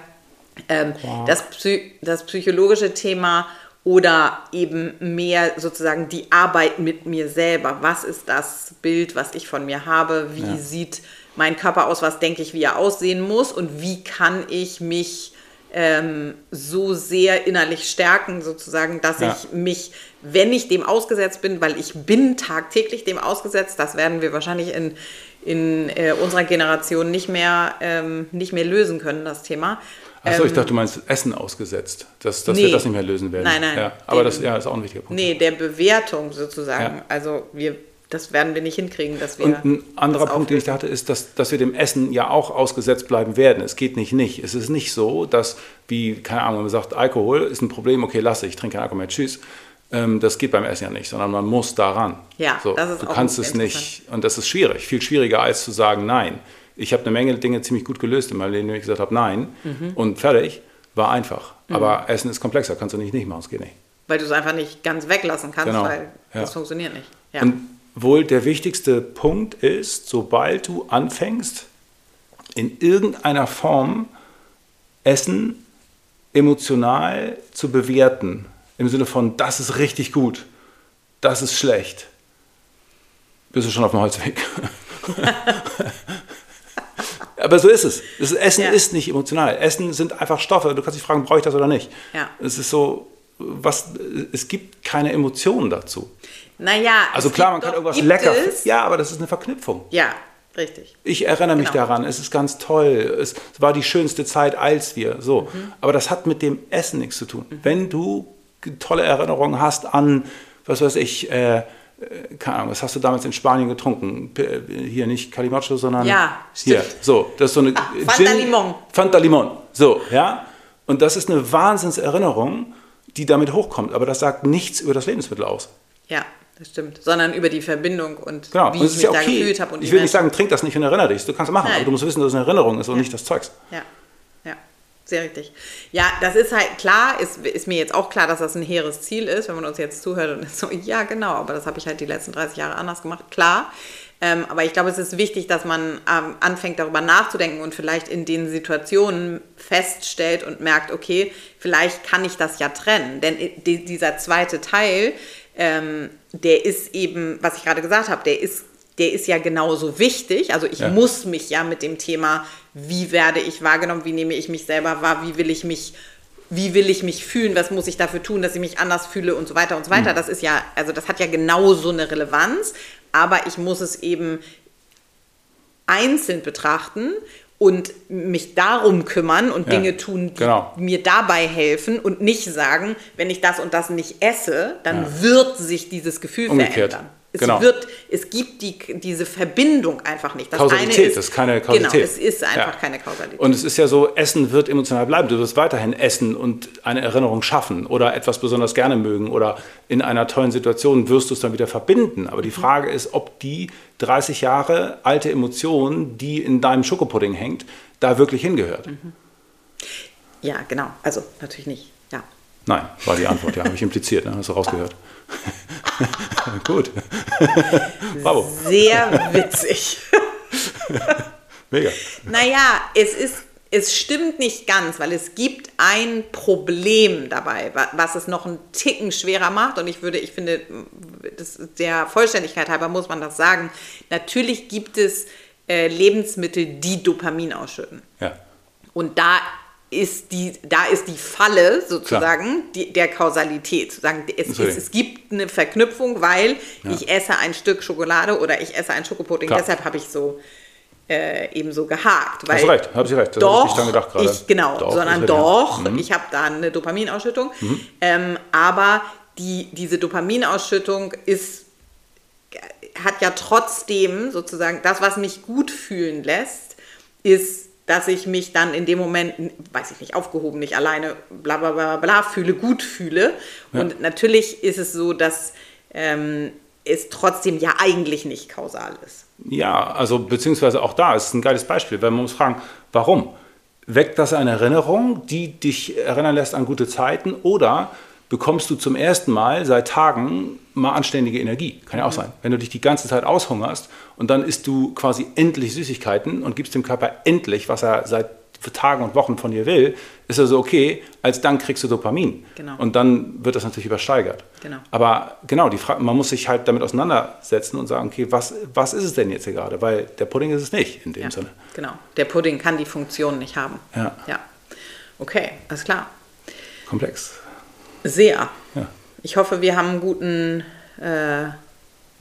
Ähm, ja. das, Psy das psychologische Thema oder eben mehr sozusagen die Arbeit mit mir selber. Was ist das Bild, was ich von mir habe? Wie ja. sieht mein Körper aus, was denke ich, wie er aussehen muss und wie kann ich mich ähm, so sehr innerlich stärken, sozusagen, dass ja. ich mich, wenn ich dem ausgesetzt bin, weil ich bin tagtäglich dem ausgesetzt, das werden wir wahrscheinlich in, in äh, unserer Generation nicht mehr, ähm, nicht mehr lösen können, das Thema. Achso, ich ähm, dachte, du meinst Essen ausgesetzt, dass, dass nee. wir das nicht mehr lösen werden. Nein, nein. Ja, aber dem, das ja, ist auch ein wichtiger Punkt. Nee, der Bewertung sozusagen. Ja. Also wir das werden wir nicht hinkriegen, dass wir. Und ein anderer Punkt, den ich da hatte, ist, dass, dass wir dem Essen ja auch ausgesetzt bleiben werden. Es geht nicht nicht. Es ist nicht so, dass, wie, keine Ahnung, wenn man sagt, Alkohol ist ein Problem, okay, lasse ich, trinke keinen Alkohol mehr, tschüss. Ähm, das geht beim Essen ja nicht, sondern man muss daran. Ja, so, das ist Du auch kannst es nicht, und das ist schwierig, viel schwieriger als zu sagen Nein. Ich habe eine Menge Dinge ziemlich gut gelöst in meinem Leben, indem ich gesagt habe Nein Mhm. und fertig, war einfach. Aber Essen ist komplexer, kannst du nicht nicht machen, es geht nicht. Weil du es einfach nicht ganz weglassen kannst, Genau, weil ja. das funktioniert nicht. Ja. Und wohl der wichtigste Punkt ist, sobald du anfängst, in irgendeiner Form Essen emotional zu bewerten, im Sinne von, das ist richtig gut, das ist schlecht, bist du schon auf dem Holzweg. Aber so ist es. Das Essen Ja. ist nicht emotional. Essen sind einfach Stoffe. Du kannst dich fragen, brauche ich das oder nicht? Ja. Es ist so, was, es gibt keine Emotionen dazu. naja. Also klar, man kann irgendwas lecker Es? Ja, aber das ist eine Verknüpfung. Ja, richtig. Ich erinnere mich Genau. daran, es ist ganz toll, es war die schönste Zeit als wir. So. Mhm. Aber das hat mit dem Essen nichts zu tun. Wenn du tolle Erinnerungen hast an, was weiß ich, äh, keine Ahnung, was hast du damals in Spanien getrunken? Äh, hier nicht Calimocho, sondern Ja, hier. stimmt. So, das ist so eine Ah, Fanta Limon. Fanta Limon. So, ja. Und das ist eine Wahnsinnserinnerung, die damit hochkommt. Aber das sagt nichts über das Lebensmittel aus. Ja, das stimmt. Sondern über die Verbindung und Genau, wie und ich es mich ja da okay. gefühlt habe. ich will nicht sagen, trink das nicht und erinnere dich. Du kannst es machen, Nein. aber du musst wissen, dass es eine Erinnerung ist und Ja. nicht das Zeugs. Ja, sehr richtig. Ja, das ist halt klar, ist, ist mir jetzt auch klar, dass das ein hehres Ziel ist, wenn man uns jetzt zuhört und ist so, ja, genau, aber das habe ich halt die letzten 30 Jahre anders gemacht, klar. Ähm, aber ich glaube, es ist wichtig, dass man ähm, anfängt, darüber nachzudenken und vielleicht in den Situationen feststellt und merkt, okay, vielleicht kann ich das ja trennen. Denn die, dieser zweite Teil, ähm, der ist eben, was ich gerade gesagt habe, der ist der ist ja genauso wichtig. Also ich Ja. muss mich ja mit dem Thema, wie werde ich wahrgenommen, wie nehme ich mich selber wahr, wie will ich mich, wie will ich mich fühlen, was muss ich dafür tun, dass ich mich anders fühle und so weiter und so weiter. Das ist ja, also das hat ja genauso eine Relevanz, aber ich muss es eben einzeln betrachten und mich darum kümmern und Ja, Dinge tun, die genau. mir dabei helfen und nicht sagen, wenn ich das und das nicht esse, dann wird sich dieses Gefühl Umgekehrt. verändern. Es Genau. wird, es gibt die, diese Verbindung einfach nicht. Das Kausalität, das ist keine Kausalität. Genau, es ist einfach Ja. keine Kausalität. Und es ist ja so, Essen wird emotional bleiben. Du wirst weiterhin essen und eine Erinnerung schaffen oder etwas besonders gerne mögen oder in einer tollen Situation wirst du es dann wieder verbinden. Aber die Frage ist, ob die 30 Jahre alte Emotion, die in deinem Schokopudding hängt, da wirklich hingehört. ja, genau. Also natürlich nicht. Ja. Nein, war die Antwort, ja, habe ich impliziert, ne? hast du rausgehört. Gut. Bravo. Sehr witzig. Mega. Naja, es ist, es stimmt nicht ganz, weil es gibt ein Problem dabei, wa- was es noch einen Ticken schwerer macht. Und ich würde, ich finde, das der Vollständigkeit halber muss man das sagen. Natürlich gibt es äh, Lebensmittel, die Dopamin ausschütten. Ja. Und da ist die, da ist die Falle sozusagen die, der Kausalität. Sozusagen, es, es, es gibt eine Verknüpfung, weil ich esse ein Stück Schokolade oder ich esse ein Schokopudding. Klar. Deshalb habe ich so äh, eben so gehakt. Weil Hast du recht, habe ich recht. Das doch, habe ich dran gedacht gerade. Ich, genau, Doch, sondern richtig. doch, Mhm. ich habe da eine Dopaminausschüttung. Ähm, aber die, diese Dopaminausschüttung ist hat ja trotzdem sozusagen das, was mich gut fühlen lässt, ist, dass ich mich dann in dem Moment, weiß ich nicht, aufgehoben, nicht alleine, bla bla bla bla, fühle, gut fühle. Und natürlich ist es so, dass ähm, es trotzdem ja eigentlich nicht kausal ist. Ja, also beziehungsweise auch da ist ein geiles Beispiel, weil man muss fragen, warum? Weckt das eine Erinnerung, die dich erinnern lässt an gute Zeiten oder bekommst du zum ersten Mal seit Tagen mal anständige Energie? Kann ja auch sein. Wenn du dich die ganze Zeit aushungerst und dann isst du quasi endlich Süßigkeiten und gibst dem Körper endlich, was er seit Tagen und Wochen von dir will, ist er so, okay, als dann kriegst du Dopamin. Genau. Und dann wird das natürlich übersteigert. Genau. Aber genau, die Frage, man muss sich halt damit auseinandersetzen und sagen, okay, was, was ist es denn jetzt hier gerade? Weil der Pudding ist es nicht in dem Ja, Sinne. genau. Der Pudding kann die Funktion nicht haben. Ja. Ja. Okay, alles klar. Komplex. Sehr. Ja. Ich hoffe, wir haben einen guten, äh, einen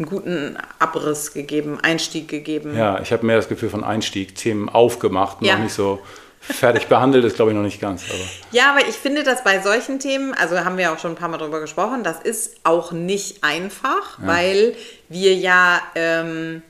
guten Abriss gegeben, Einstieg gegeben. Ja, ich habe mehr das Gefühl von Einstieg, Themen aufgemacht, Ja. noch nicht so fertig behandelt, ist glaube ich noch nicht ganz. Aber Ja, aber ich finde, dass bei solchen Themen, also haben wir auch schon ein paar Mal drüber gesprochen, das ist auch nicht einfach, weil wir ja, ähm,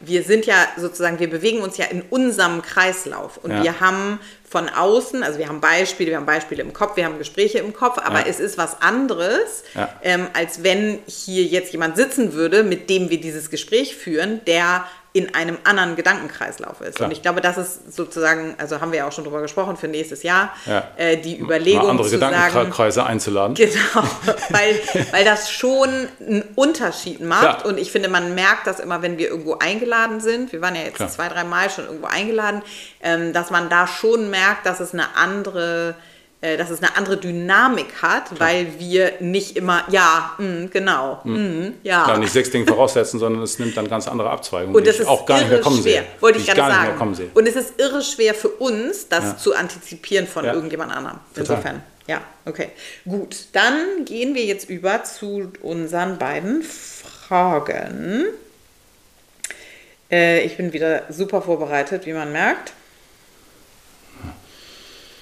wir sind ja sozusagen, wir bewegen uns ja in unserem Kreislauf und Ja. wir haben von außen, also wir haben Beispiele, wir haben Beispiele im Kopf, wir haben Gespräche im Kopf, aber Ja. es ist was anderes, Ja. ähm, als wenn hier jetzt jemand sitzen würde, mit dem wir dieses Gespräch führen, der in einem anderen Gedankenkreislauf ist. Klar. Und ich glaube, das ist sozusagen, also haben wir ja auch schon drüber gesprochen für nächstes Jahr, Ja. äh, die Überlegung Mal andere zu sagen, Gedankenkreise einzuladen. Genau, weil, weil das schon einen Unterschied macht. Klar. Und ich finde, man merkt das immer, wenn wir irgendwo eingeladen sind. Wir waren ja jetzt Klar. zwei, drei Mal schon irgendwo eingeladen, ähm, dass man da schon merkt, dass es eine andere, dass es eine andere Dynamik hat, weil wir nicht immer, ja, mh, genau, mh, ja. Klar, nicht sechs Dinge voraussetzen, sondern es nimmt dann ganz andere Abzweigungen, Und die das ich ist auch gar nicht mehr kommen schwer, sehe. wollte die ich gerade sagen. Und es ist irre schwer für uns, das Ja. zu antizipieren von Ja. irgendjemand anderem. Total. Insofern, ja, okay. Gut, dann gehen wir jetzt über zu unseren beiden Fragen. Äh, ich bin wieder super vorbereitet, wie man merkt.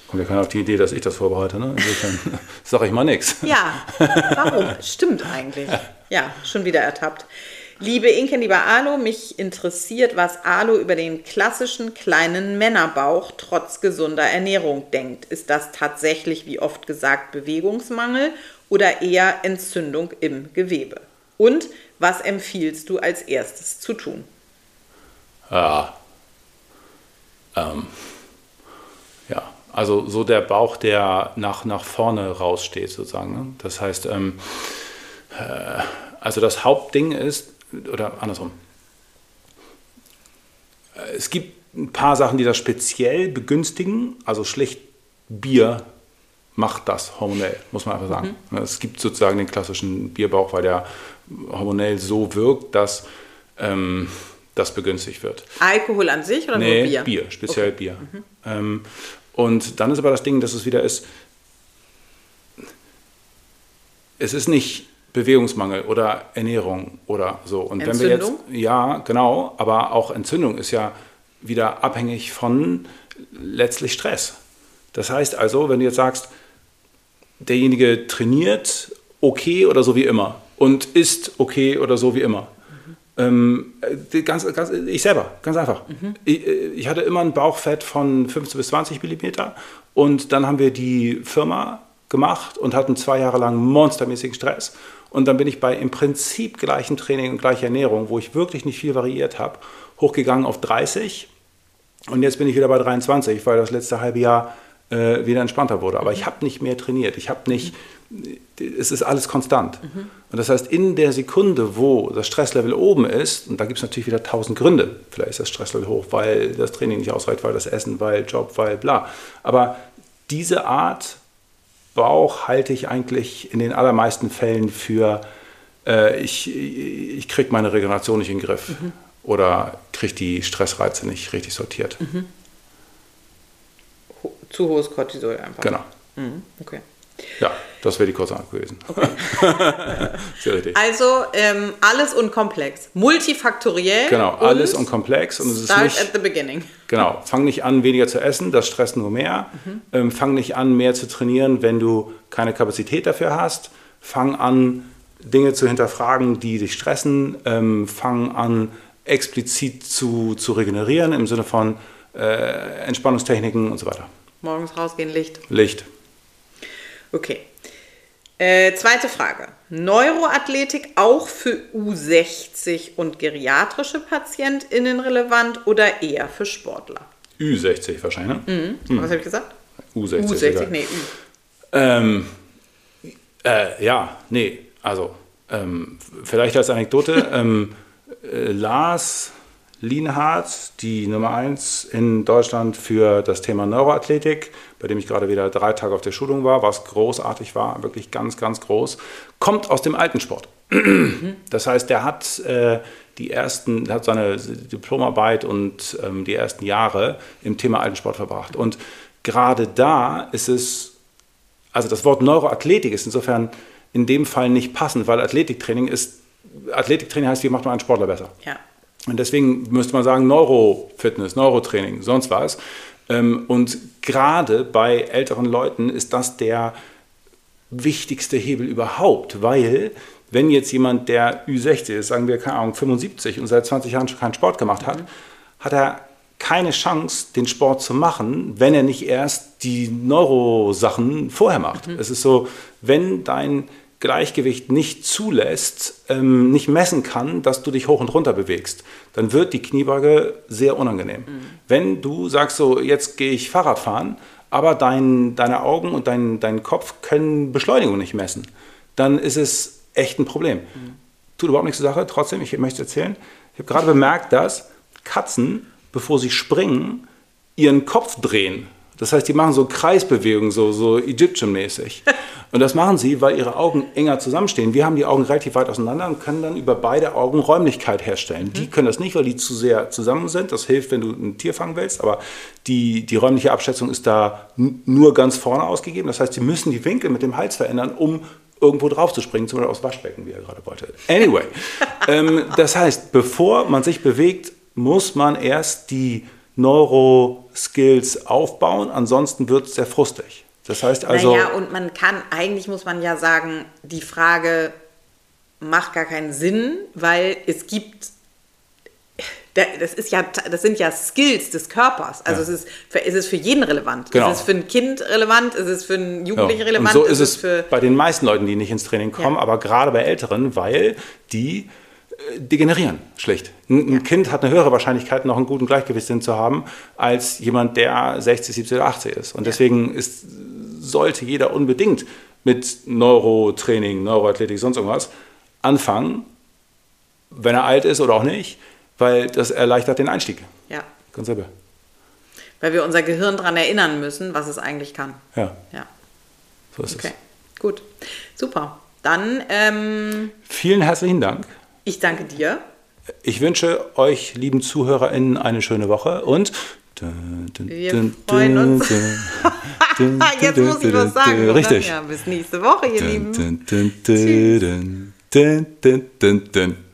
Kommt ja keiner auf die Idee, dass ich das vorbereite. Ne? Insofern sage ich mal nichts. Ja, warum? Stimmt eigentlich. Ja, schon wieder ertappt. Liebe Inke, lieber Alo, mich interessiert, was Alo über den klassischen kleinen Männerbauch trotz gesunder Ernährung denkt. Ist das tatsächlich, wie oft gesagt, Bewegungsmangel oder eher Entzündung im Gewebe? Und was empfiehlst du als erstes zu tun? Ja. Ähm. Ja, also so der Bauch, der nach, nach vorne raussteht, sozusagen. Ne? Das heißt, ähm, äh, also das Hauptding ist, oder andersrum, es gibt ein paar Sachen, die das speziell begünstigen, also schlicht Bier macht das hormonell, muss man einfach sagen. Es gibt sozusagen den klassischen Bierbauch, weil der hormonell so wirkt, dass ähm, das begünstigt wird. Alkohol an sich oder Nee, nur Bier? speziell Bier. Ähm, und dann ist aber das Ding, dass es wieder ist, es ist nicht Bewegungsmangel oder Ernährung oder so. Und wenn wir jetzt, Entzündung? ja, genau, aber auch Entzündung ist ja wieder abhängig von letztlich Stress. Das heißt also, wenn du jetzt sagst, derjenige trainiert okay oder so wie immer und isst okay oder so wie immer. Ähm, die ganz, ganz, ich selber, ganz einfach. Ich, äh, ich hatte immer ein Bauchfett von 15 bis 20 Millimeter und dann haben wir die Firma gemacht und hatten zwei Jahre lang monstermäßigen Stress. Und dann bin ich bei im Prinzip gleichem Training und gleicher Ernährung, wo ich wirklich nicht viel variiert habe, hochgegangen auf 30. Und jetzt bin ich wieder bei 23, weil das letzte halbe Jahr äh, wieder entspannter wurde. Aber ich habe nicht mehr trainiert. Ich habe nicht, es ist alles konstant. Und das heißt, in der Sekunde, wo das Stresslevel oben ist, und da gibt es natürlich wieder tausend Gründe, vielleicht ist das Stresslevel hoch, weil das Training nicht ausreicht, weil das Essen, weil Job, weil bla. Aber diese Art Bauch halte ich eigentlich in den allermeisten Fällen für, äh, ich, ich kriege meine Regeneration nicht in den Griff oder kriege die Stressreize nicht richtig sortiert. Ho- Zu hohes Cortisol einfach. Genau. Mhm, okay. Ja, das wäre die kurze Antwort gewesen. Sehr richtig. Also ähm, alles und komplex. Multifaktoriell. Genau, alles und komplex. Und es ist Start nicht, at the beginning. Genau, fang nicht an, weniger zu essen, das stresst nur mehr. Ähm, fang nicht an, mehr zu trainieren, wenn du keine Kapazität dafür hast. Fang an, Dinge zu hinterfragen, die dich stressen. Ähm, fang an, explizit zu, zu regenerieren im Sinne von äh, Entspannungstechniken und so weiter. Morgens rausgehen, Licht. Licht. Okay. Äh, zweite Frage. Neuroathletik auch für U60 und geriatrische PatientInnen relevant oder eher für Sportler? Ü60 wahrscheinlich, ne? Was habe ich gesagt? U60. U60, egal. nee, Ü. Ähm, äh, ja, nee, also ähm, vielleicht als Anekdote, ähm, äh, Lars Lienhardt, die Nummer 1 in Deutschland für das Thema Neuroathletik, bei dem ich gerade wieder drei Tage auf der Schulung war, was großartig war, wirklich ganz, ganz groß, kommt aus dem Altensport. Das heißt, der hat äh, die ersten, hat seine Diplomarbeit und ähm, die ersten Jahre im Thema Altensport verbracht. Und gerade da ist es also das Wort Neuroathletik ist insofern in dem Fall nicht passend, weil Athletiktraining ist, Athletiktraining heißt, wie macht man einen Sportler besser? Ja. Und deswegen müsste man sagen Neurofitness, Neurotraining, sonst was. Ähm, Und gerade bei älteren Leuten ist das der wichtigste Hebel überhaupt, weil wenn jetzt jemand, der Ü60 ist, sagen wir, keine Ahnung, 75 und seit 20 Jahren schon keinen Sport gemacht hat, hat er keine Chance, den Sport zu machen, wenn er nicht erst die Neurosachen vorher macht. Mhm. Es ist so, wenn dein Gleichgewicht nicht zulässt, ähm, nicht messen kann, dass du dich hoch und runter bewegst, dann wird die Kniebeuge sehr unangenehm. Mhm. Wenn du sagst so, jetzt gehe ich Fahrrad fahren, aber dein, deine Augen und dein, dein Kopf können Beschleunigung nicht messen, dann ist es echt ein Problem. Mhm. Tut überhaupt nichts zur Sache, trotzdem, ich möchte erzählen. Ich habe gerade bemerkt, dass Katzen, bevor sie springen, ihren Kopf drehen. Das heißt, die machen so Kreisbewegungen, so, so Egyptian-mäßig. Und das machen sie, weil ihre Augen enger zusammenstehen. Wir haben die Augen relativ weit auseinander und können dann über beide Augen Räumlichkeit herstellen. Mhm. Die können das nicht, weil die zu sehr zusammen sind. Das hilft, wenn du ein Tier fangen willst. Aber die, die räumliche Abschätzung ist da nur ganz vorne ausgegeben. Das heißt, sie müssen die Winkel mit dem Hals verändern, um irgendwo drauf zu springen, zum Beispiel aufs Waschbecken, wie er gerade wollte. Anyway, ähm, das heißt, bevor man sich bewegt, muss man erst die Neuro-Skills aufbauen, ansonsten wird es sehr frustig. Das heißt also. Naja, und man kann, eigentlich muss man ja sagen, die Frage macht gar keinen Sinn, weil es gibt das ist ja, das sind ja Skills des Körpers. Also ja. es, ist für, es ist für jeden relevant. Genau. Es ist für ein Kind relevant, es ist für einen Jugendlichen ja. relevant. Und so ist es, für bei den meisten Leuten, die nicht ins Training kommen, ja. aber gerade bei Älteren, weil die degenerieren, schlicht. Ein, ein Kind hat eine höhere Wahrscheinlichkeit, noch einen guten Gleichgewichtssinn zu haben, als jemand, der 60, 70 oder 80 ist. Und deswegen ist sollte jeder unbedingt mit Neurotraining, Neuroathletik, sonst irgendwas anfangen, wenn er alt ist oder auch nicht, weil das erleichtert den Einstieg. Ja. Ganz selber. Weil wir unser Gehirn daran erinnern müssen, was es eigentlich kann. Ja. Ja. So ist okay. es. Gut. Super. Dann. Ähm, Vielen herzlichen Dank. Ich danke dir. Ich wünsche euch, lieben ZuhörerInnen, eine schöne Woche und wir freuen uns. Jetzt muss ich was sagen. Richtig. Ja, bis nächste Woche, ihr Lieben. Tschüss.